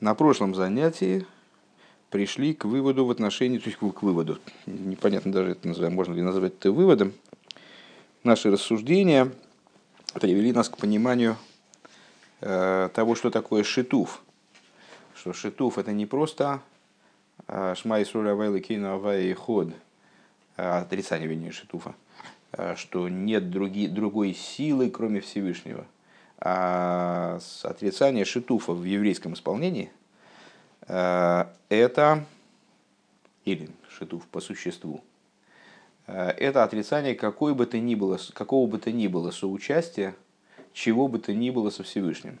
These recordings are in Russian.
На прошлом занятии пришли к выводу в отношении, то есть к выводу, непонятно даже это называем, можно ли назвать это выводом, наши рассуждения привели нас к пониманию э, того, что такое шитуф. Что шитуф это не просто э, шма Исруэль Авай Кейна Авай Ход, э, отрицание, вернее, шитуфа, что нет други, другой силы, кроме Всевышнего. А отрицание шитуфа в еврейском исполнении – это, или шитуф по существу, Э, это отрицание какой бы то ни было, какого бы то ни было соучастия, чего бы то ни было со Всевышним.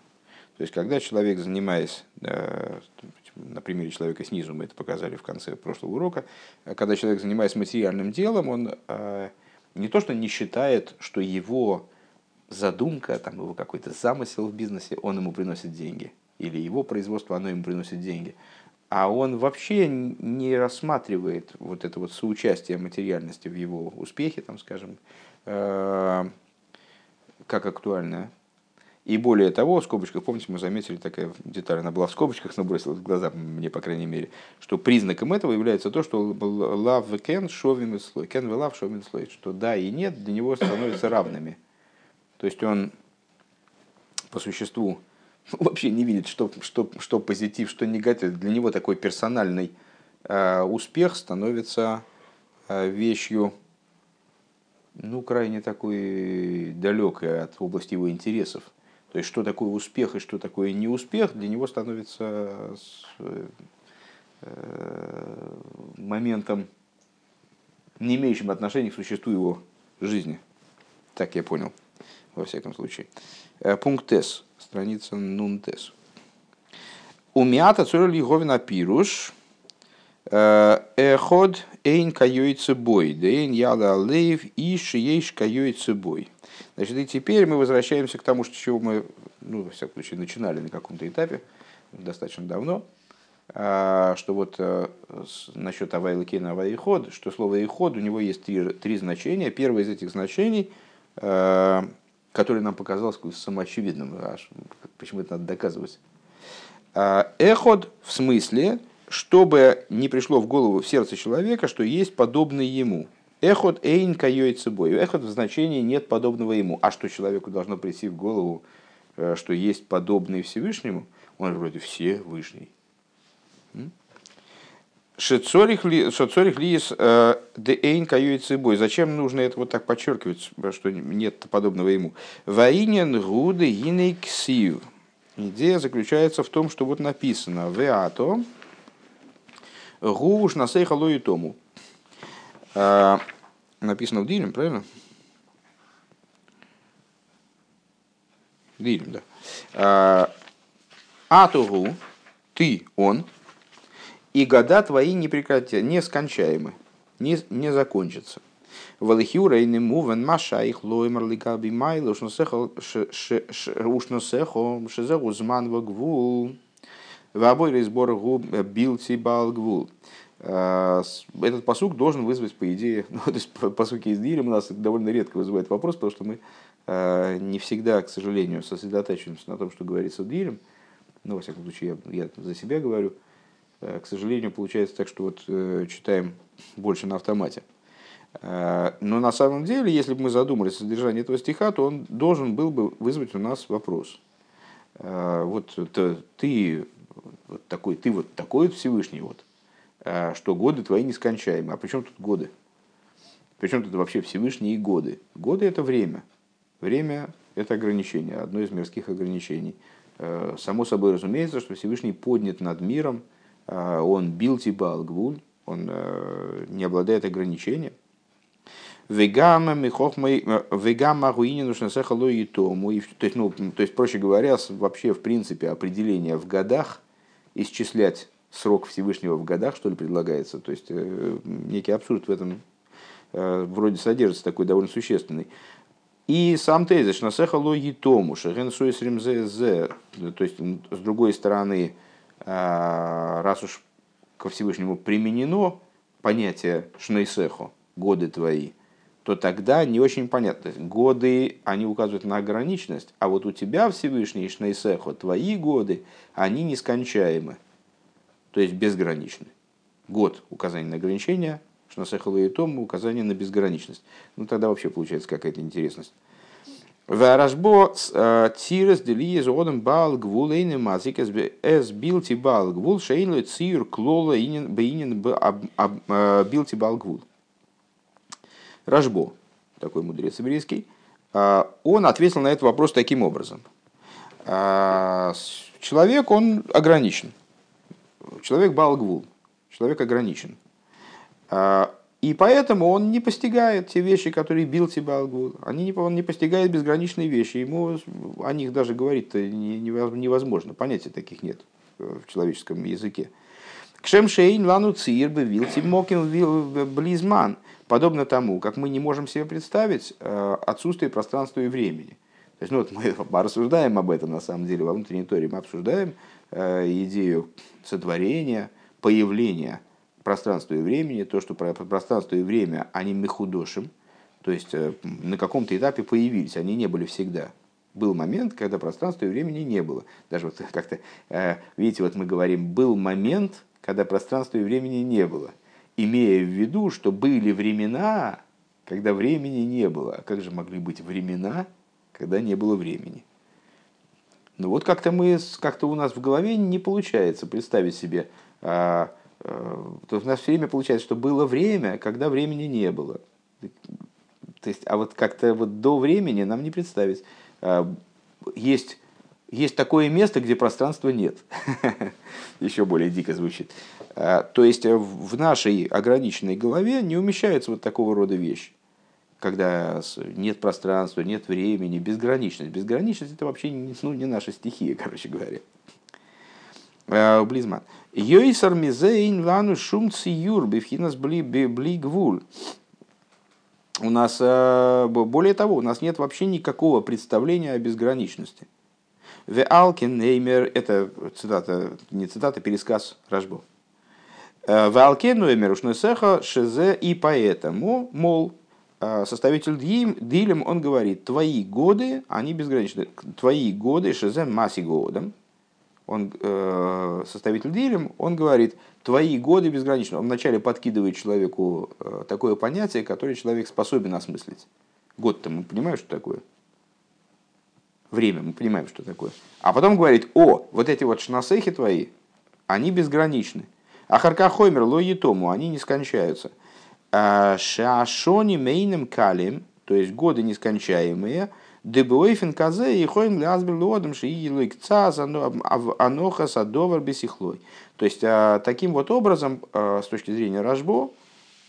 То есть, когда человек, занимаясь, э, на примере человека снизу, мы это показали в конце прошлого урока, э, когда человек, занимаясь материальным делом, он не то что не считает, что его задумка, там, его какой-то замысел в бизнесе, он ему приносит деньги, или его производство, оно ему приносит деньги – а он вообще не рассматривает вот это вот соучастие материальности в его успехе, там, скажем, э, как актуальное. И более того, в скобочках, помните, мы заметили такая деталь, она была в скобочках, но бросилась в глаза, мне, по крайней мере, что признаком этого является то, что love кен шовин слой, кен love шовин слой, что да и нет для него становятся равными. То есть он по существу вообще не видит, что, что, что позитив, что негатив. Для него такой персональный э, успех становится э, вещью, ну, крайне такой далекой от области его интересов. То есть, что такое успех и что такое неуспех, для него становится э, э моментом, не имеющим отношения к существу его жизни. Так я понял, во всяком случае. Э, пункт С страница Нунтес. У мята цурли говина пируш, э, эход эйн каюйцы бой, дейн яда лейв и шиейш каюйцы бой. Значит, и теперь мы возвращаемся к тому, что чего мы, ну, во всяком случае, начинали на каком-то этапе, достаточно давно, а, что вот э, насчет Авайла Кена Авайход, что слово Иход, у него есть три, три значения. Первое из этих значений который нам показалось самоочевидным. А почему это надо доказывать? А, эход в смысле, чтобы не пришло в голову в сердце человека, что есть подобный ему. Эход эйн кайой цебой. Эход в значении нет подобного ему. А что человеку должно прийти в голову, э, что есть подобный Всевышнему? Он вроде Всевышний. Шецорих лиес э, де эйн бой. Зачем нужно это вот так подчеркивать, что нет подобного ему? Ваинен гуды гиней. Идея заключается в том, что вот написано «Веато гуш насей халой тому». Э, написано в Дилем, правильно? Дилем, да. Э, Атугу, ты, он, и года твои не прекратят, нескончаемы, не, не закончатся. Валихюра и немувен маша их лоймар ликаби майл ушносехо шезеху зман вагвул. В обоих сборах губ билти балгвул. Э, этот посук должен вызвать, по идее, ну, то есть посуки из Дилем у нас довольно редко вызывает вопрос, потому что мы э, не всегда, к сожалению, сосредотачиваемся на том, что говорится в Дилем. Ну, во всяком случае, я, я за себя говорю. Э, к сожалению, получается так, что вот э, читаем больше на автомате. Э, но на самом деле, если бы мы задумались о содержании этого стиха, то он должен был бы вызвать у нас вопрос. Вот ты вот такой, ты вот такой Всевышний, вот, что годы твои нескончаемы. А при чем тут годы? Причем тут вообще Всевышние годы? Годы это время. Время это ограничение, одно из мирских ограничений. Само собой разумеется, что Всевышний поднят над миром, он бил типа алгвуль, он э, не обладает ограничением. Вегама э, руини нужно сехало и тому. То есть, ну, то есть, проще говоря, вообще в принципе определение в годах исчислять срок Всевышнего в годах, что ли, предлагается. То есть э, некий абсурд в этом вроде содержится такой довольно существенный. И сам тезис на сехало и тому, шеген то есть с другой стороны, раз уж ко Всевышнему применено понятие шнейсехо, годы твои, то тогда не очень понятно. Годы, они указывают на ограниченность, а вот у тебя Всевышний Шнейсехо, твои годы, они нескончаемы, то есть безграничны. Год указание на ограничение, Шнасехало и Том указание на безграничность. Ну тогда вообще получается какая-то интересность. Варажбо э, тирес делиез одам бал гвул эйне мазик эс билти бал гвул шейнло цир клола инин бейнин билти бал гвул. Рашбо, такой мудрец еврейский, он ответил на этот вопрос таким образом. Человек, он ограничен. Человек балгвул, человек ограничен. И поэтому он не постигает те вещи, которые бил тебя Алгул. Они не, он не постигает безграничные вещи. Ему о них даже говорить-то невозможно. Понятия таких нет в человеческом языке. Кшем шейн лану цир бы вилти моким близман. Подобно тому, как мы не можем себе представить э, отсутствие пространства и времени. То есть, ну, вот мы рассуждаем об этом на самом деле во внутренней торе. Мы обсуждаем э, идею сотворения, появления пространства и времени, то, что пространство и время, они мехудошим, то есть э, на каком-то этапе появились, они не были всегда. Был момент, когда пространства и времени не было. Даже вот как-то, э, видите, вот мы говорим, был момент, когда пространства и времени не было, имея в виду, что были времена, когда времени не было. А как же могли быть времена, когда не было времени? Ну вот как-то мы, как-то у нас в голове не получается представить себе а, то есть у нас все время получается, что было время, когда времени не было. То есть, а вот как-то вот до времени нам не представить. Э, есть, есть такое место, где пространства нет. Еще более дико звучит. Э, то есть в нашей ограниченной голове не умещаются вот такого рода вещи. Когда нет пространства, нет времени, безграничность. Безграничность это вообще ну, не наша стихия, короче говоря. Близман. Йойсар мизейн лану шум циюр бифхинас бли, бли гвуль. У нас, э, более того, у нас нет вообще никакого представления о безграничности. В Алкин Неймер, это цитата, не цитата, пересказ Рожбо. Э, в Алкин Неймер Ушнесеха Шезе и поэтому, мол, э, составитель Дилем, он говорит, твои годы, они безграничны. Твои годы, Шезе Маси годом, он, э, составитель Дилем, он говорит, твои годы безграничны. Он вначале подкидывает человеку э, такое понятие, которое человек способен осмыслить. Год-то мы понимаем, что такое. Время мы понимаем, что такое. А потом говорит, о, вот эти вот шнасехи твои, они безграничны. А харкахоймер лоитому, они не скончаются. А шашони мейным калим, то есть годы нескончаемые, Дебуэйфен казе и хоим лясбер лодом шиилик цаз аноха садовар бесихлой. То есть, а, таким вот образом, а, с точки зрения Рожбо,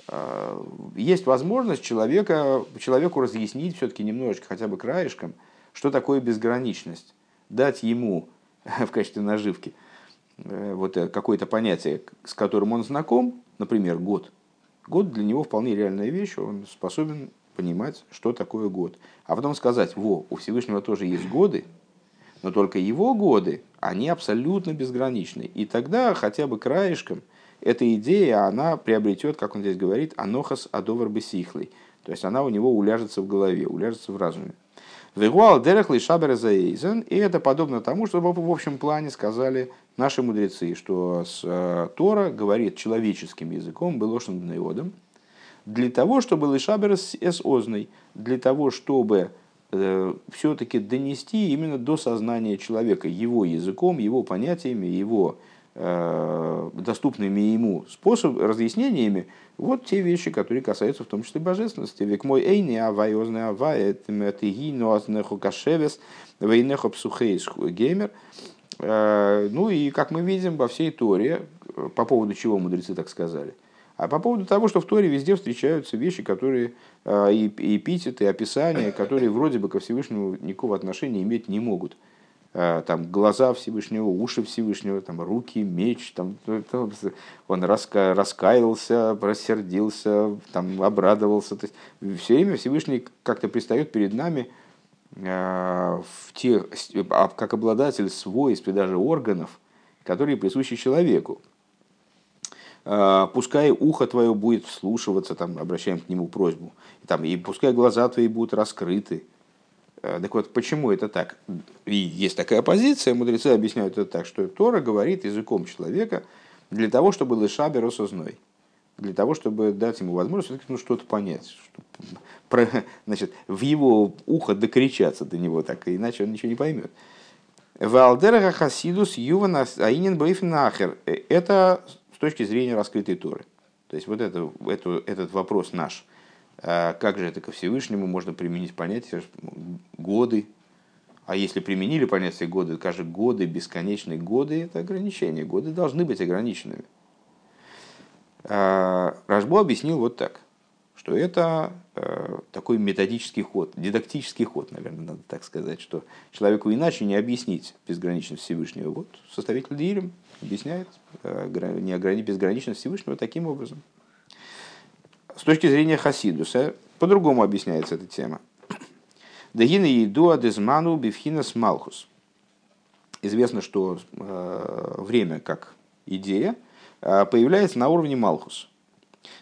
а, есть возможность человека, человеку разъяснить все-таки немножечко, хотя бы краешком, что такое безграничность. Дать ему в качестве наживки э, вот э, какое-то понятие, с которым он знаком, например, год. Год для него вполне реальная вещь, он способен понимать, что такое год. А потом сказать, во, у Всевышнего тоже есть годы, но только его годы, они абсолютно безграничны. И тогда хотя бы краешком эта идея, она приобретет, как он здесь говорит, анохас адовар бесихлый. То есть она у него уляжется в голове, уляжется в разуме. Вегуал дерехли шабер заэйзен, и это подобно тому, что в общем плане сказали наши мудрецы, что с э, Тора говорит человеческим языком, белошен бнеодом, для того, чтобы Лишабер с озной, для того, чтобы э, все-таки донести именно до сознания человека его языком, его понятиями, его э, доступными ему способ, разъяснениями, вот те вещи, которые касаются в том числе божественности. Век мой эйни авай озны авай, этиги ноазнеху кашевес, вейнеху псухейс геймер. Э, ну и, как мы видим во всей Торе, по поводу чего мудрецы так сказали – а по поводу того, что в Торе везде встречаются вещи, которые а, и эпитеты, описания, которые вроде бы ко Всевышнему никакого отношения иметь не могут. А, там глаза Всевышнего, уши Всевышнего, там руки, меч, там, он раска, раскаялся, рассердился, там, обрадовался. То есть, все время Всевышний как-то пристает перед нами а, в те, как обладатель свойств и даже органов, которые присущи человеку. Э, пускай ухо твое будет слушаться, там, обращаем к нему просьбу, там, и пускай глаза твои будут раскрыты. Э, так вот, почему это так? И есть такая позиция, мудрецы объясняют это так, что Тора говорит языком человека для того, чтобы лышабер осозной для того, чтобы дать ему возможность ну, что-то понять, что, про, значит, в его ухо докричаться до него, так иначе он ничего не поймет. Валдераха хасидус юван аинин бейфнахер. Это с точки зрения раскрытой Торы. То есть вот это, это, этот вопрос наш. А как же это ко Всевышнему можно применить понятие годы? А если применили понятие годы, скажем, годы, бесконечные годы, это ограничения. Годы должны быть ограниченными. А, Рожбо объяснил вот так, что это э, такой методический ход, дидактический ход, наверное, надо так сказать, что человеку иначе не объяснить безграничность Всевышнего. Вот составитель Дилем объясняет э, безграничность Всевышнего таким образом. С точки зрения Хасидуса, по-другому объясняется эта тема. Дагина еду адезману бифхинас малхус. Известно, что э, время как идея – Э, появляется на уровне Малхус.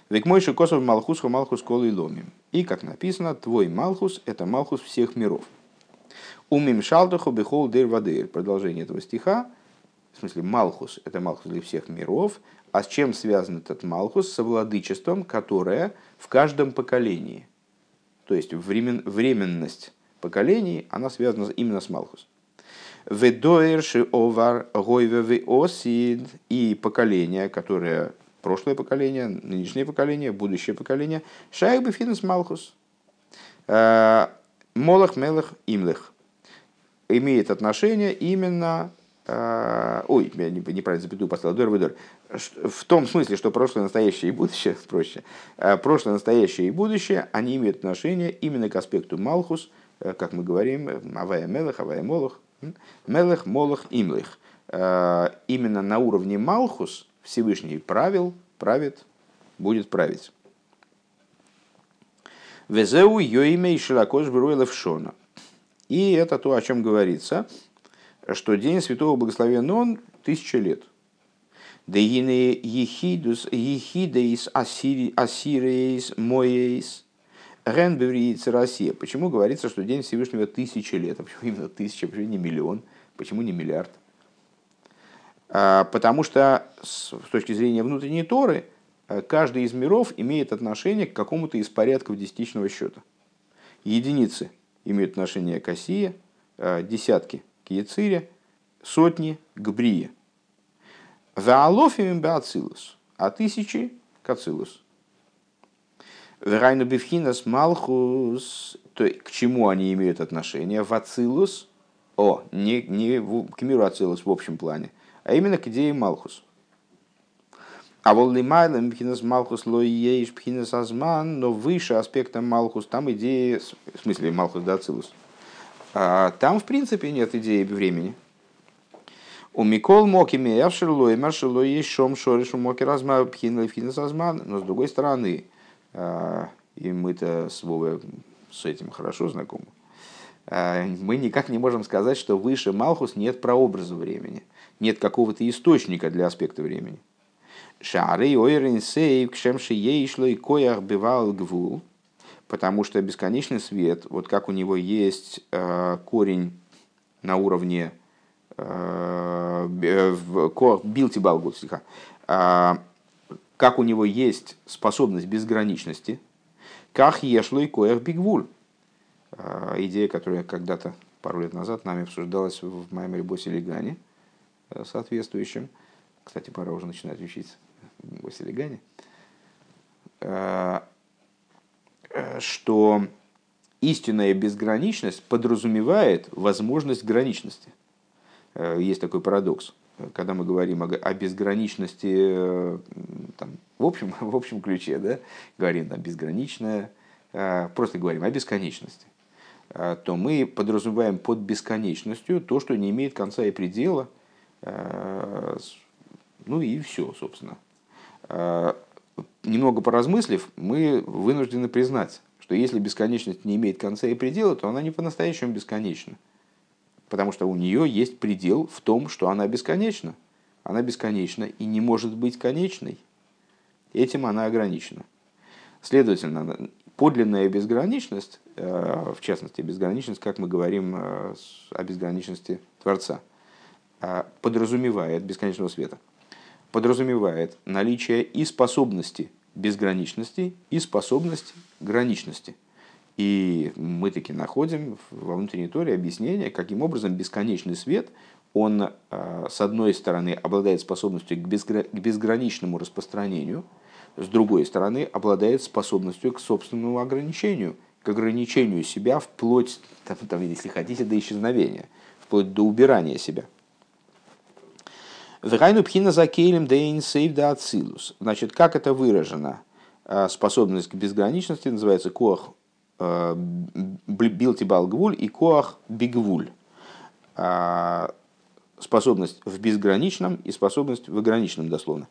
Век мой косов Малхус, Малхус Колы и Ломим. И, как написано, твой Малхус – это Малхус всех миров. Умим шалтаху бихол дыр вадыр. Продолжение этого стиха. В смысле, Малхус – это Малхус для всех миров. А с чем связан этот Малхус? Со владычеством, которое в каждом поколении. То есть времен, временность поколений, она связана именно с Малхус. Ведоерши овар гойвевы осид и поколение, которое прошлое поколение, нынешнее поколение, будущее поколение, шайбы финес малхус. Э, Молох, мелах, имлех. Имеет отношение именно ой, я неправильно запятую поставил, дор дор. В том смысле, что прошлое, настоящее и будущее, проще, э, прошлое, настоящее и будущее, они имеют отношение именно к аспекту Малхус, как мы говорим, Авая Мелах, Авая Молох, Мелех, Молох, Имлих. Э, именно на уровне Малхус Всевышний правил, правит, будет править. Везеу йоимей широкош шона. И это то, о чем говорится, что день Святого Благословенного он тысяча лет. Деине ехидус ехидеис асиреис моеис Ренбевриица Россия. Почему говорится, что День Всевышнего тысячи лет? А почему именно тысяча, почему не миллион? Почему не миллиард? А, потому что с точки зрения внутренней Торы, э, каждый из миров имеет отношение к какому-то из порядков десятичного счета. Единицы имеют отношение к Осие, э, десятки к сотни к Брие. Беацилус, а тысячи к Ацилус. Верайну бифхинас малхус, то к чему они имеют отношение? В ацилус, о, не, не к миру ацилус в общем плане, а именно к идее малхус. А вот лимайлем пхинас малхус ло ейш пхинас азман, но выше аспекта малхус, там идея, в смысле малхус да ацилус, а там в принципе нет идеи времени. У Микол Моки Меявшерло и Маршело есть Шом Шоришу Моки Разма Пхинас Азман, но с другой стороны, а, и мы-то с Вовой с этим хорошо знакомы, а, мы никак не можем сказать, что выше Малхус нет прообраза времени, нет какого-то источника для аспекта времени. Шары ойрен сейв кшемши ейшло и коях бывал гвул, потому что бесконечный свет, вот как у него есть а, корень на уровне билти балгут, как у него есть способность безграничности, как ешло и коях бигвуль. Идея, которая когда-то пару лет назад нами обсуждалась в моем ребосе Легане э, соответствующем. Кстати, пора уже начинать учить в Босе Легане. Э, что истинная безграничность подразумевает возможность граничности. Э, есть такой парадокс когда мы говорим о, безграничности э, там, в, общем, в общем ключе, да, говорим там безграничное, э, просто говорим о бесконечности, э, то мы подразумеваем под бесконечностью то, что не имеет конца и предела, ну и все, собственно. Немного поразмыслив, мы вынуждены признать, что если бесконечность не имеет конца и предела, то она не по-настоящему бесконечна. Потому что у нее есть предел в том, что она бесконечна. Она бесконечна и не может быть конечной. этим она ограничена. Следовательно, подлинная безграничность, в частности, безграничность, как мы говорим о безграничности Творца, подразумевает бесконечного света, подразумевает наличие и способности безграничности, и способность граничности – и мы таки находим во внутренней торе объяснение, каким образом бесконечный свет, он, а, с одной стороны, обладает способностью к безграничному распространению, с другой стороны, обладает способностью к собственному ограничению, к ограничению себя вплоть, там, там, если хотите, до исчезновения, вплоть до убирания себя. Вегайну пхина за кейлем дейн сейв да ацилус. Значит, как это выражено? А, способность к безграничности называется кох Э, билтибал гвуль и коах бигвуль. А, способность в безграничном и способность в ограниченном, дословно.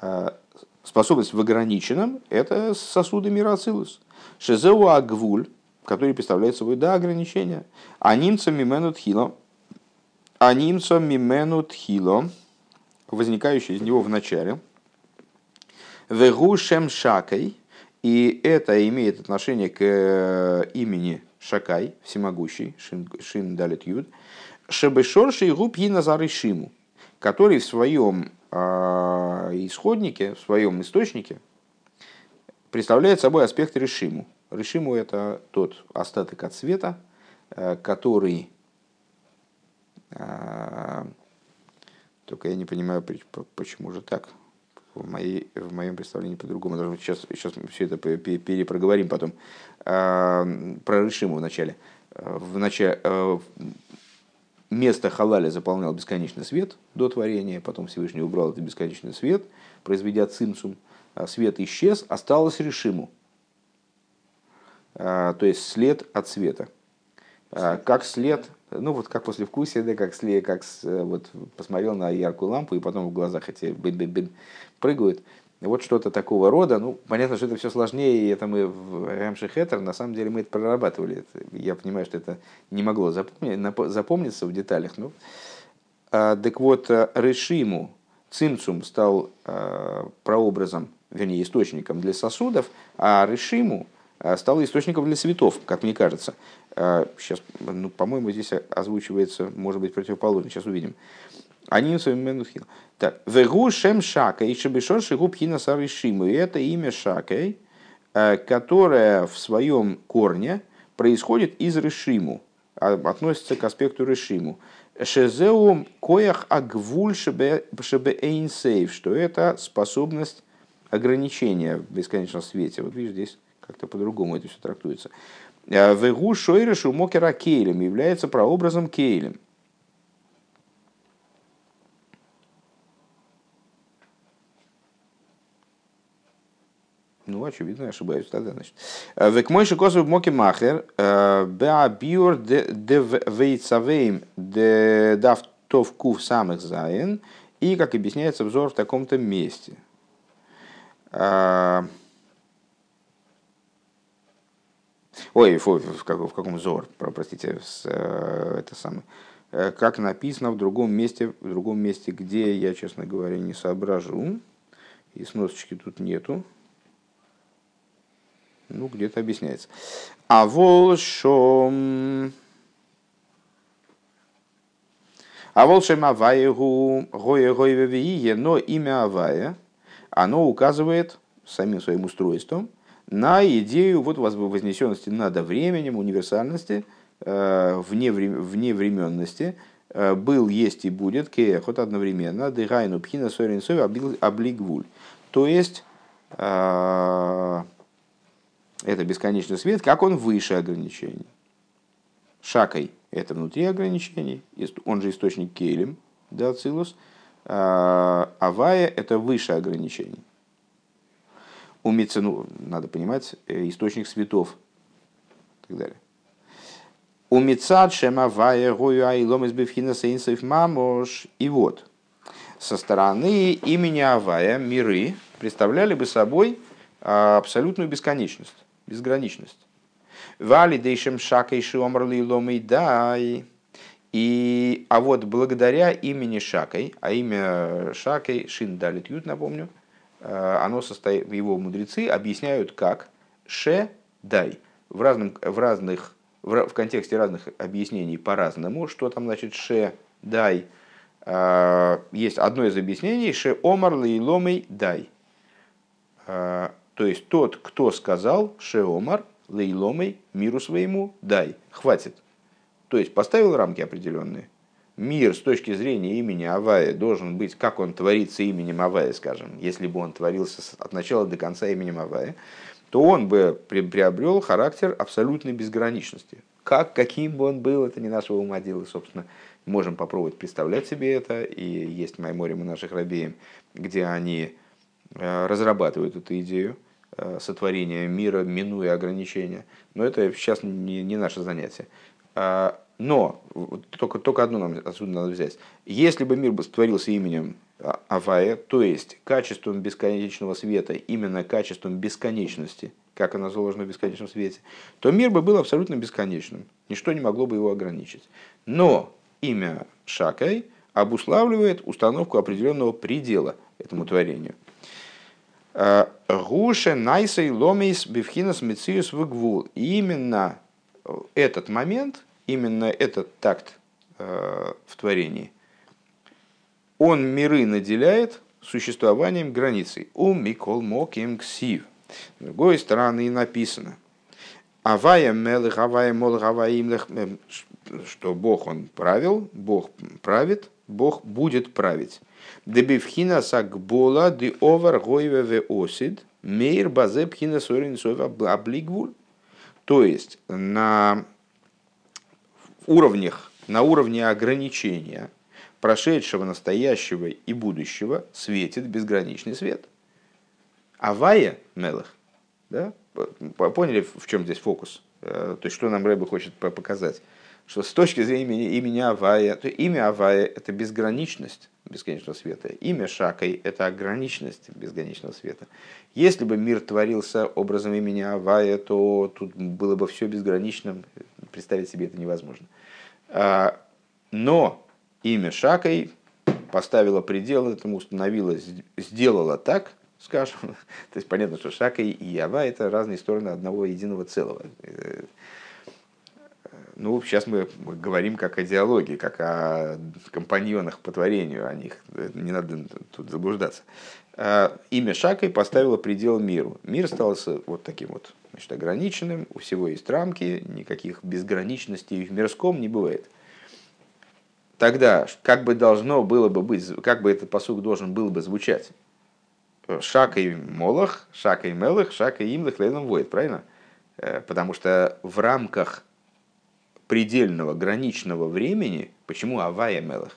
А, способность в ограниченном – это сосуды мира Ацилус. Шезеу агвуль, который представляет собой да, ограничения. А немцам мименут хило. А немцам мименут хило, возникающий из него в начале. Вегу шем шакой – и это имеет отношение к э, имени Шакай, всемогущий, Шин, Шин Далит Юд, Шебешорши Губ Назары Шиму, который в своем э, исходнике, в своем источнике представляет собой аспект Решиму. Решиму это тот остаток от света, э, который только я не понимаю, почему же так в, моей, в моем представлении по-другому. Сейчас, сейчас все это перепроговорим потом. А, про Рышиму в начале. В начале а, место халаля заполнял бесконечный свет до творения, потом Всевышний убрал этот бесконечный свет, произведя цимсум. А свет исчез, осталось решиму. То есть след от света. Как след ну вот как после вкусия, да, как, сли, как вот, посмотрел на яркую лампу, и потом в глазах эти бин -бин -бин прыгают. Вот что-то такого рода. Ну, понятно, что это все сложнее, и это мы в Рамши Хеттер, на самом деле мы это прорабатывали. Я понимаю, что это не могло запомнить, запомниться в деталях. Ну, а, так вот, Решиму, Цимцум стал а, прообразом, вернее, источником для сосудов, а Решиму стал источником для цветов, как мне кажется. Сейчас, ну, по-моему, здесь озвучивается, может быть, противоположно, сейчас увидим. Они менухил. Так, вегу шем шакой, шебешон шигу пхина сарышиму. И это имя шакой, э, которое в своем корне происходит из решиму, а, относится к аспекту решиму. Шезеу коях агвуль шебе эйнсейв, что это способность ограничения в бесконечном свете. Вот видишь, здесь как-то по-другому это все трактуется. Э, вегу шойрешу мокера кейлем является прообразом кейлем. Ну, очевидно, я ошибаюсь тогда, значит. Э, Век мой шикосов моки махер, э, беабиур де вейцавейм де давтов кув самых заин, и, как объясняется, взор в таком-то месте. Э, ой, фу, в, каком, в каком взор, простите, с, это самое. Как написано в другом месте, в другом месте, где я, честно говоря, не соображу, и сносочки тут нету. Ну, где-то объясняется. А волшом... А волшем аваегу гоя гоя но имя авая, оно указывает самим своим устройством на идею вот вознесенности над временем, универсальности, э, вне, вне временности, э, был, есть и будет, кеохот одновременно, дыгайну пхина соринсови облигвуль. То есть, э, это бесконечный свет, как он выше ограничений. Шакой – это внутри ограничений, он же источник кейлем, да, цилус. Авая – это выше ограничений. У ну, надо понимать, э, источник светов и так далее. У Мицад Шемавая Гою Айлом из Бифхина Сейнсов Мамош. И вот, со стороны имени Авая миры представляли бы собой а, абсолютную бесконечность безграничность. Вали дейшем шакой шиомрли ломой дай. И, а вот благодаря имени Шакой, а имя Шакой, Шин Далит напомню, оно состоит, его мудрецы объясняют как ше дай. В, разном, в, разных, в, в контексте разных объяснений по-разному, что там значит ше дай. Есть одно из объяснений ше омар лейломей дай. То есть тот, кто сказал ше омар лейломей миру своему дай. Хватит. То есть поставил рамки определенные мир с точки зрения имени Авая должен быть, как он творится именем Авая, скажем, если бы он творился от начала до конца именем Авая, то он бы приобрел характер абсолютной безграничности. Как, каким бы он был, это не нашего ума дело, собственно, можем попробовать представлять себе это, и есть Майморим у наших рабеем, где они э, разрабатывают эту идею э, сотворения мира, минуя ограничения. Но это сейчас не, не наше занятие. Но, только, только одно нам отсюда надо взять. Если бы мир творился именем а, Авая, то есть качеством бесконечного света, именно качеством бесконечности, как она заложена в бесконечном свете, то мир бы был абсолютно бесконечным. Ничто не могло бы его ограничить. Но имя Шакай обуславливает установку определенного предела этому творению. А, Гуше найсей ломейс бифхинас мециус в Именно этот момент – именно этот такт э, в творении, он миры наделяет существованием границей. У Микол Моким Ксив. С другой стороны написано. Авая мелых, авая молых, авая э, что Бог он правил, Бог правит, Бог будет править. Дебивхина сакбола ди овар гойве ве осид, мейр базе пхина сорин облигвуль. То есть на уровнях, на уровне ограничения прошедшего, настоящего и будущего светит безграничный свет. Авая Мелах, да? поняли, в чем здесь фокус? Э, то есть, что нам Рэбе хочет показать? Что с точки зрения имени Авая, то имя Авая – это безграничность бесконечного света. Имя Шакой – это ограниченность бесконечного света. Если бы мир творился образом имени Авая, то тут было бы все безграничным. Представить себе это невозможно. А, но имя Шакой поставила предел этому, установила, сделала так, скажем. То есть понятно, что Шакой и Ява – это разные стороны одного единого целого. Э, ну, сейчас мы говорим как о диалоге, как о компаньонах по творению, о них. Не надо тут заблуждаться. А, имя Шакой поставило предел миру. Мир стал вот таким вот значит, ограниченным, у всего есть рамки, никаких безграничностей в мирском не бывает. Тогда как бы должно было бы быть, как бы этот посуг должен был бы звучать? Шака и Молох, Шака и Мелах, Шака и Имлах, Лейном Воид, правильно? Э, потому что в рамках предельного, граничного времени, почему Авая Мелах?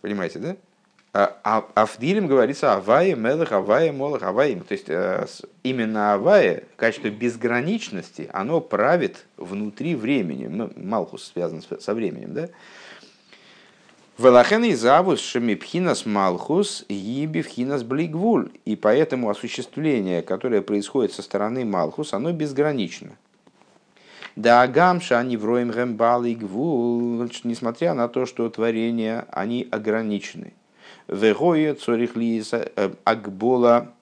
Понимаете, да? А, а, а в Дилем говорится Авая, Мелах, Авая, Молах, Аваим. То есть э, именно Авая, качество безграничности, оно правит внутри времени. Малхус связан со временем, да? Велахен и завус шемипхинас малхус ебивхинас блигвуль. И поэтому осуществление, которое происходит со стороны малхус, оно безгранично. Да агамша они вроем гэмбал и гвул, несмотря на то, что творения, они ограничены. Вегоя цорихлиса э, агбола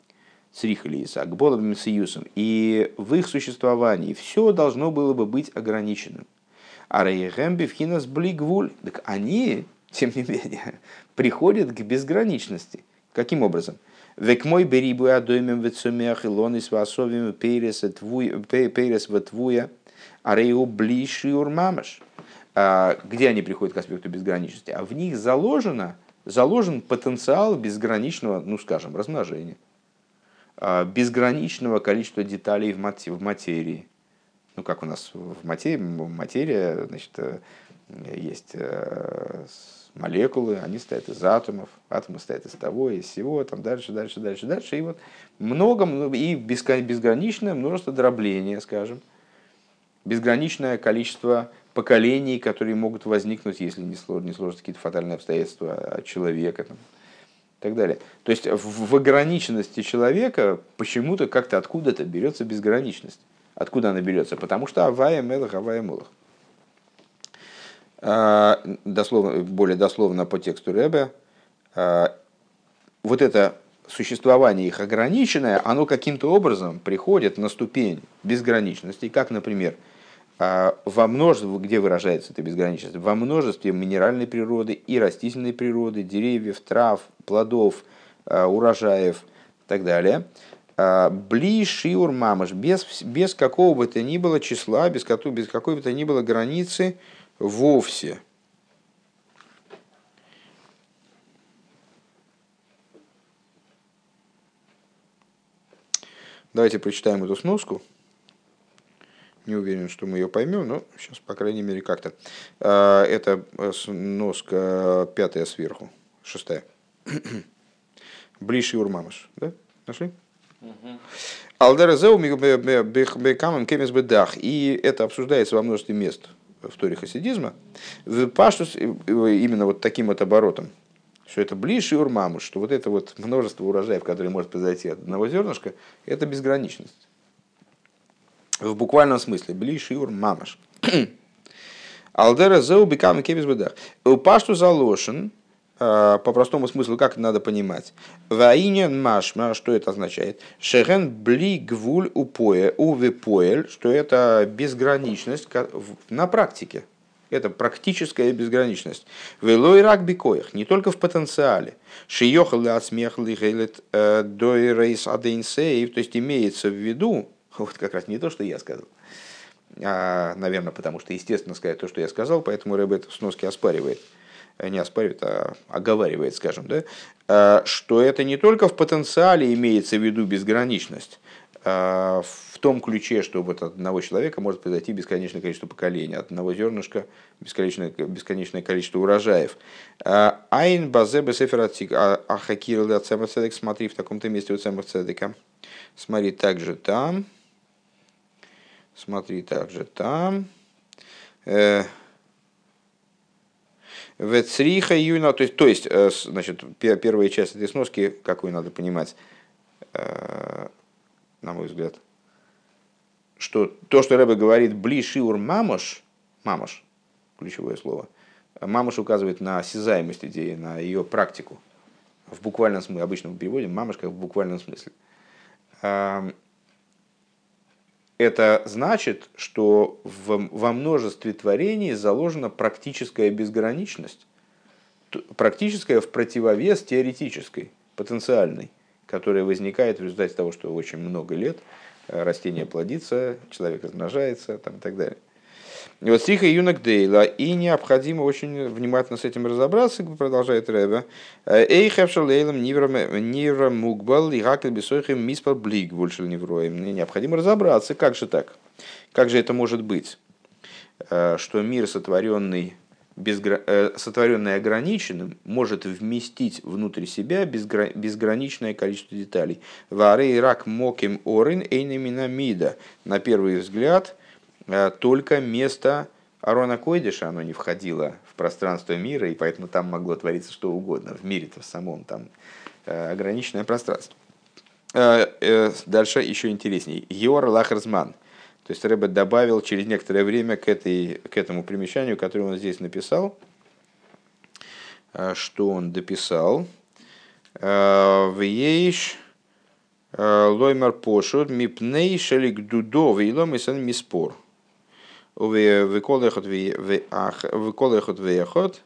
црихлиса, агбола мсиюсом. И в их существовании все должно было бы быть ограниченным. А рейгэмби вхинас блигвуль. Так они, тем не менее, приходят к безграничности. Каким образом? Век мой берибу адоймем вецумех илонис васовим перес ватвуя арею блиши урмамаш. А, где они приходят к аспекту безграничности? А в них заложено заложен потенциал безграничного, ну скажем, размножения, а, безграничного количества деталей в материи. Ну, как у нас в материи, материя, значит, э, есть э, молекулы, они стоят из атомов, атомы стоят из того, из всего, там дальше, дальше, дальше, дальше. И вот много, и безграничное множество дробления, скажем, безграничное количество поколений, которые могут возникнуть, если не, слож, не сложатся какие-то фатальные обстоятельства от человека там, и так далее. То есть в, в ограниченности человека почему-то как-то откуда-то берется безграничность. Откуда она берется? Потому что авая мелах, авая мелах. А, дословно, более дословно по тексту Рэбе, а, вот это существование их ограниченное, оно каким-то образом приходит на ступень безграничности, как, например, а, во множестве, где выражается эта безграничность, во множестве минеральной природы и растительной природы, деревьев, трав, плодов, а, урожаев и так далее. А, Бли шиур мамаш, без, без какого бы то ни было числа, без, без какой бы то ни было границы вовсе. Давайте прочитаем эту сноску. Не уверен, что мы ее поймем, но сейчас, по крайней мере, как-то. А, это э, носка пятая сверху, шестая. Ближе урмамаш. Да? Нашли? Алдерезеу бекамам кемес бедах. И это обсуждается во множестве мест в торе хасидизма. Паштус именно вот таким вот оборотом что это ближе урмамуш, что вот это вот множество урожаев, которые может произойти от одного зернышка, это безграничность. В буквальном смысле. Блиш юр мамаш. Алдера зеу бикам кебис бедах. Пашту залошен, э, по простому смыслу, как надо понимать. Ваинен машма, что это означает? Шерен бли гвуль упоя, увепоэль, что это безграничность на практике. Это практическая безграничность. Велой рак бикоях, не только в потенциале. Шиехал ли отсмех ли гейлет э, дойрейс адейнсейв, то есть имеется в виду, Вот как раз не то, что я сказал. А, наверное, потому что естественно сказать то, что я сказал, поэтому Рэб это сноски оспаривает. Э, не оспаривает, а оговаривает, скажем, да? А, что это не только в потенциале имеется в виду безграничность, а, в том ключе, что вот от одного человека может произойти бесконечное количество поколений, от одного зернышка бесконечное, бесконечное количество урожаев. А, Айн базе бесефератик ахакир смотри в таком-то месте у цемах Смотри также там. Смотри также там. Э, Вецриха юна, то есть, то есть, э, значит, первая часть этой сноски, какую надо понимать, э, на мой взгляд, что то, что Рэбе говорит блишиур мамош, мамош, ключевое слово, мамош указывает на осязаемость идеи, на ее практику. В буквальном смысле, обычно мы переводим мамош как в буквальном смысле это значит, что в, во множестве творений заложена практическая безграничность, практическая в противовес теоретической, потенциальной, которая возникает в результате того, что очень много лет э, растение плодится, человек размножается там, и так далее. И стиха юнок дейла, и необходимо очень внимательно с этим разобраться, продолжает Рэбе. Эй хевшалейлам нивра мукбал и гакель бесойхем миспар блик больше невроем. Необходимо разобраться, как же так? Как же это может быть? Э, что мир, сотворенный безгра... Э, сотворенный ограниченным, может вместить внутрь себя безгра... безграничное количество деталей. Варей рак моким орин эйнаминамида. На первый взгляд, только место Арона Койдиша, оно не входило в пространство мира, и поэтому там могло твориться что угодно. В мире-то в самом там э, ограниченное пространство. Э, дальше еще интересней. Йор Лахарзман. То есть Рэбе добавил через некоторое время к, этой, к этому примечанию, которое он здесь написал, что он дописал. В ейш лоймар пошут мипней шелик дудо вейлом и сан миспор. Выколехот веехот.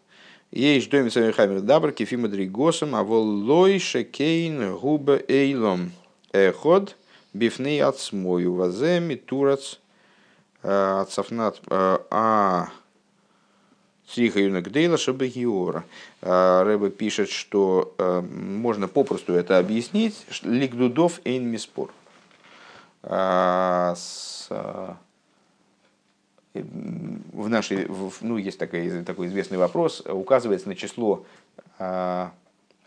Есть дом Самихамер Дабр, Кефима Дригосом, а волой шекейн губа эйлом. Эход бифней от смою ваземи турац от сафнат а Сриха Юнагдейла Шабагиора. Рэба пишет, что можно попросту это объяснить. Ликдудов эйн миспор. С в нашей, ну, есть такой, такой известный вопрос, указывается на число а,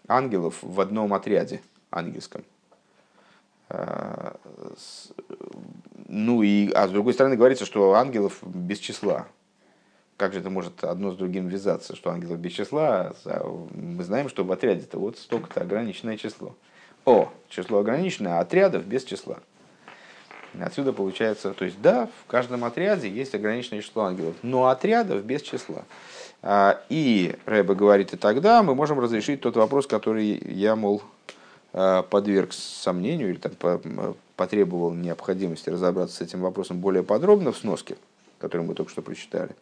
ангелов в одном отряде ангельском. А, ну и, а с другой стороны говорится, что ангелов без числа. Как же это может одно с другим вязаться, что ангелов без числа? Мы знаем, что в отряде-то вот столько-то ограниченное число. О, число ограниченное, а отрядов без числа. Отсюда получается, то есть да, в каждом отряде есть ограниченное число ангелов, но отрядов без числа. А, и Рэба говорит, и тогда мы можем разрешить тот вопрос, который я, мол, а, подверг сомнению или там, потребовал необходимости разобраться с этим вопросом более подробно в сноске, который мы только что прочитали,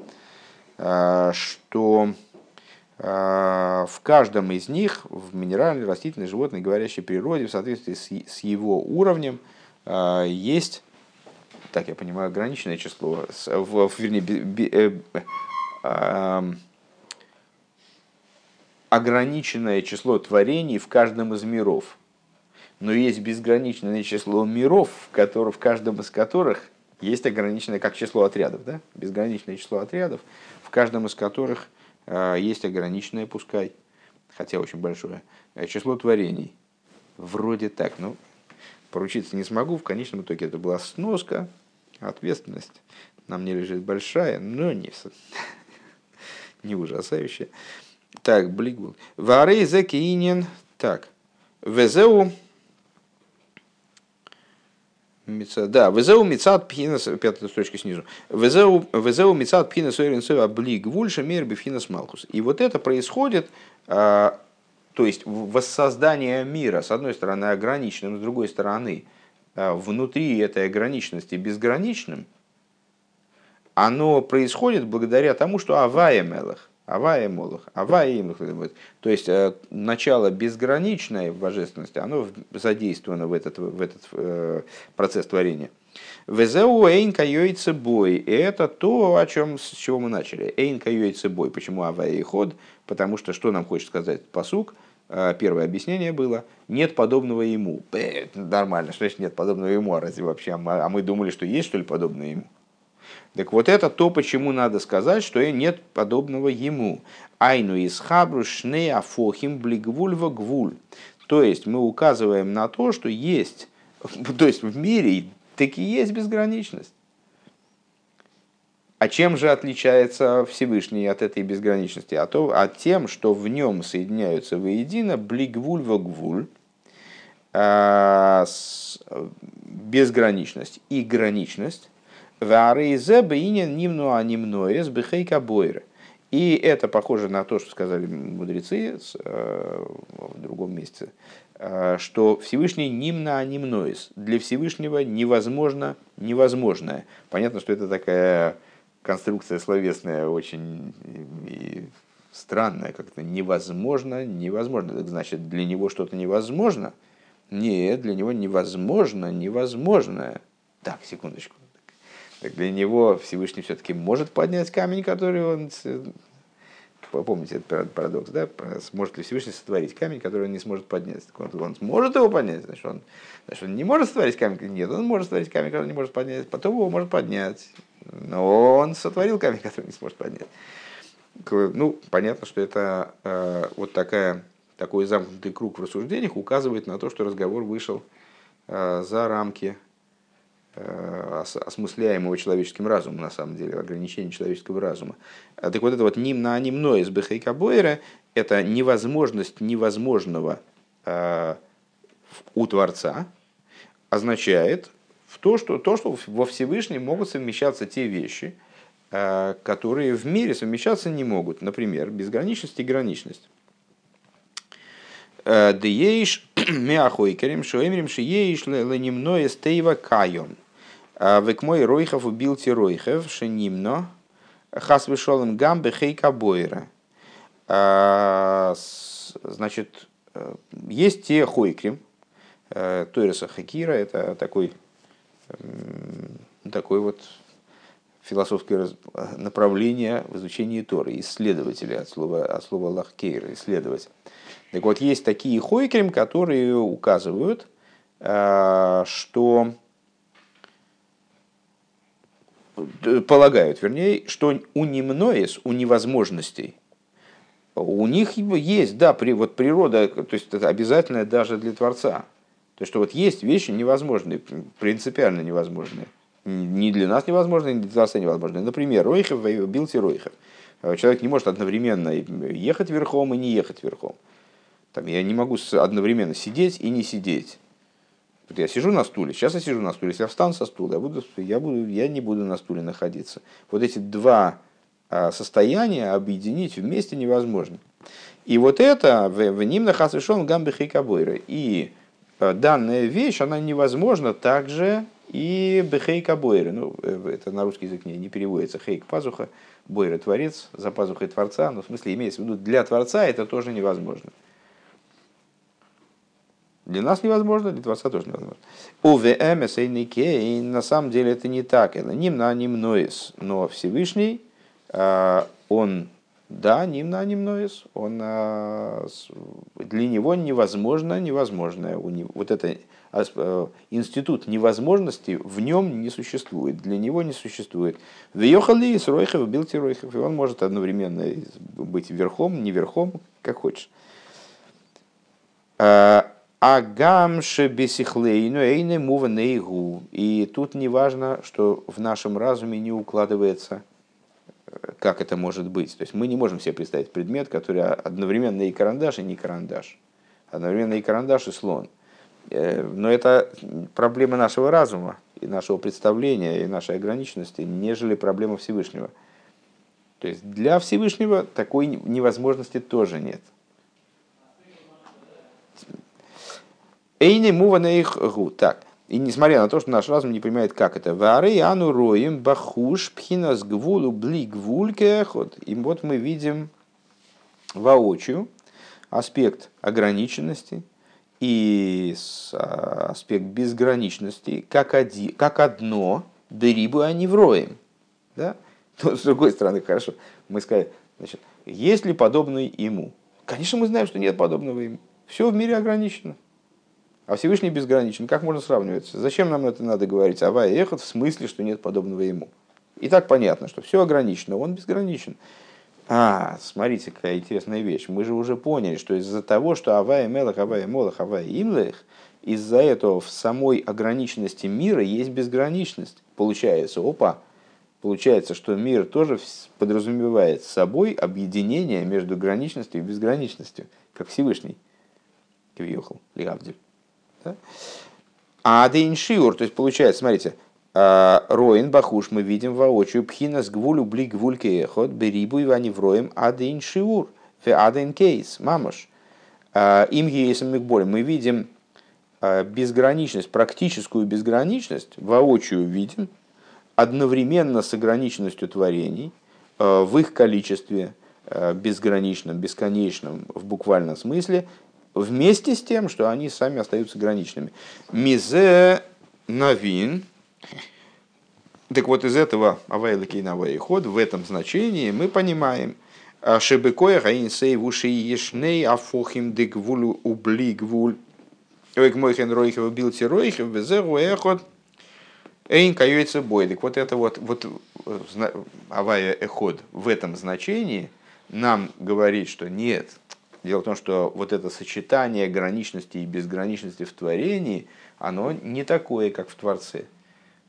а, что в каждом из них, в минеральной, растительной, животной, говорящей природе, в соответствии с его уровнем, есть, так я понимаю, ограниченное число, вернее, э, ограниченное число творений в каждом из миров. Но есть безграничное число миров, в, которых, в каждом из которых есть ограниченное, как число отрядов, да? безграничное число отрядов, в каждом из которых э, есть ограниченное, пускай, хотя очень большое, э, число творений. Вроде так, ну, поручиться не смогу, в конечном итоге это была сноска, ответственность на мне лежит большая, но не, не ужасающая. Так, блигул. Варей закинен. Так. Везеу. Да, везеу мицат пхинас, пятая строчка снизу. Везеу, везеу мицат пхинас ойренцева блиг вульша мер бифхинас. И вот это происходит, а, то есть воссоздание мира, с одной стороны, ограниченным, с другой стороны, а, внутри этой ограниченности безграничным, оно происходит благодаря тому, что Авая Мелах, Авая Молох, Авая им. То есть э, начало безграничной божественности, оно задействовано в этот, в этот э, процесс творения. Везеу эйнка йойце бой. И это то, о чем, с чего мы начали. Эйнка йойце бой. Почему авая и ход? Потому что что нам хочет сказать посук? Э, первое объяснение было, нет подобного ему. Это нормально, что значит нет подобного ему, а разве вообще, а а мы думали, что есть что ли подобное ему? Так вот это то, почему надо сказать, что нет подобного ему. Айну из хабру шне афохим блигвульва гвуль. То есть мы указываем на то, что есть, то есть в мире таки есть безграничность. А чем же отличается Всевышний от этой безграничности? А, то, а тем, что в нем соединяются воедино блигвульва гвуль, а, безграничность и граничность, и это похоже на то, что сказали мудрецы э, в другом месте, что Всевышний нимна анимноис. Для Всевышнего невозможно невозможное. Понятно, что это такая конструкция словесная очень странная, как-то невозможно, невозможно. Так значит, для него что-то невозможно? Нет, для него невозможно, невозможное. Так, секундочку. Так для него Всевышний все-таки может поднять камень, который он... Помните этот парадокс, да? Сможет ли Всевышний сотворить камень, который он не сможет поднять? Так он, он сможет его поднять, значит он, значит, он не может сотворить камень? Нет, он может сотворить камень, который не может поднять. Потом его может поднять. Но он сотворил камень, который не сможет поднять. Ну, понятно, что это э, вот такая, такой замкнутый круг в рассуждениях указывает на то, что разговор вышел э, за рамки осмысляемого человеческим разумом, на самом деле, ограничение человеческого разума. А так вот это вот ним на немно из Бехайкабойра – это невозможность невозможного э, у Творца, означает в то, что, то, что во Всевышнем могут совмещаться те вещи, э, которые в мире совмещаться не могут. Например, безграничность и граничность. Дееш мяхойкерим шоемрим шиеиш ленимное стейва кайом. А Век мой ройхов убил те ройхов, шенимно, хас вышел гам бехейка бойра. А, значит, э, есть те хойкрим, э, Тойреса Хакира, это такой, такой вот философское направление в изучении Торы, исследователи от слова, от слова лахкейр, исследовать. Так вот, есть такие хойкрим, которые указывают, э, что полагают, вернее, что у немноес, у невозможностей, у них есть, да, при, вот природа, то есть это обязательно даже для Творца. То, что вот есть вещи невозможные, принципиально невозможные. Не для нас невозможные, не для Творца невозможные. Например, Ройхев бился Ройхев. Человек не может одновременно ехать верхом и не ехать верхом. Там, я не могу одновременно сидеть и не сидеть. Вот я сижу на стуле, сейчас я сижу на стуле, если я встану со стула, я, буду, я, буду, я не буду на стуле находиться. Вот эти два состояния объединить вместе невозможно. И вот это в ним нахасышон гамбихи кабойры. И данная вещь, она невозможна также и бехейка бойры. Ну, это на русский язык не, не переводится. Хейк пазуха, бойра творец, за пазухой творца. Но в смысле имеется в виду, для творца это тоже невозможно. Для нас невозможно, для Творца тоже невозможно. УВМ на самом деле это не так. Это нимна нимноис. Но Всевышний, а, он, да, нимна нимноис, он, а, для него невозможно невозможное. Вот это а, институт невозможности в нем не существует, для него не существует. Въехали с Ройхов, бил Ройхов, и он может одновременно быть верхом, не верхом, как хочешь. Агамше бесихлейну эйне муванейгу. И тут не важно, что в нашем разуме не укладывается, как это может быть. То есть мы не можем себе представить предмет, который одновременно и карандаш, и не карандаш. Одновременно и карандаш, и слон. Э, но это проблема нашего разума, и нашего представления, и нашей ограниченности, нежели проблема Всевышнего. То есть для Всевышнего такой невозможности тоже нет. Эйни мува их гу. Так. И несмотря на то, что наш разум не понимает, как это. Вары ану роем бахуш пхинас гвулу бли гвулькехот. И вот мы видим воочию аспект ограниченности и а, аспект безграничности как, один, как одно дерибу, а не вроем. Да? Но, с другой стороны, хорошо, мы сказали, значит, есть ли подобный ему? Конечно, мы знаем, что нет подобного ему. Все в мире ограничено. А Всевышний безграничен. Как можно сравнивать? Зачем нам это надо говорить? Ава и эхот в смысле, что нет подобного ему. И так понятно, что все ограничено, он безграничен. А, смотрите, какая интересная вещь. Мы же уже поняли, что из-за того, что Авай Мелах, Авай Молах, Авай Имлех, из-за этого в самой ограниченности мира есть безграничность. Получается, опа, получается, что мир тоже подразумевает собой объединение между граничностью и безграничностью, как Всевышний. Кивьехал, Лиавдиль. Да? А дейншиур, то есть получается, смотрите, а, Роин Бахуш мы видим воочию пхина с гвулю бли гвульки эхот берибу и вани вроем адейн шиур фе адейн кейс мамаш. А, им есть мигболь. Мы видим а, безграничность, практическую безграничность, воочию видим, одновременно с ограниченностью творений, в их количестве безграничном, бесконечном в буквальном смысле, вместе с тем, что они сами остаются граничными. Мизе навин. Так вот из этого авайла кейнавай ход в этом значении мы понимаем, Шебекоя гаинсей вуши ешней афохим дегвулю убли гвуль. Ойк мойхен ройхев билти ройхев везеру эхот. Эйн каюется бой. Так вот это вот, вот авая эход в этом значении нам говорит, что нет, Дело в том, что вот это сочетание граничности и безграничности в творении, оно не такое, как в Творце.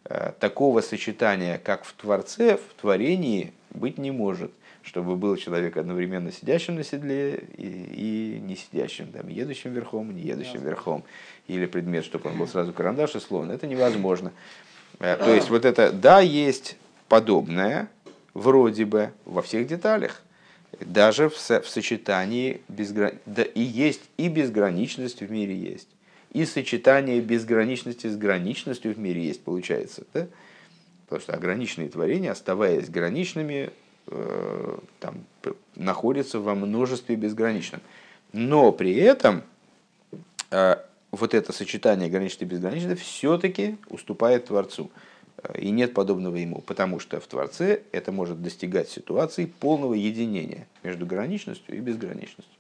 Э, такого сочетания, как в Творце, в творении быть не может, чтобы был человек одновременно сидящим на седле и, и не сидящим, там, едущим верхом, не едущим верхом, или предмет, чтобы он был сразу карандаш и слон. Это невозможно. Э, то есть вот это, да, есть подобное, вроде бы, во всех деталях, даже в, в сочетании безгран... да и есть и безграничность в мире есть, и сочетание безграничности с граничностью в мире есть, получается. Да? Потому что ограниченные творения, оставаясь граничными, э, там, находятся во множестве безграничном. Но при этом э, вот это сочетание граничности и безграничности все-таки уступает Творцу и нет подобного ему, потому что в Творце это может достигать ситуации полного единения между граничностью и безграничностью.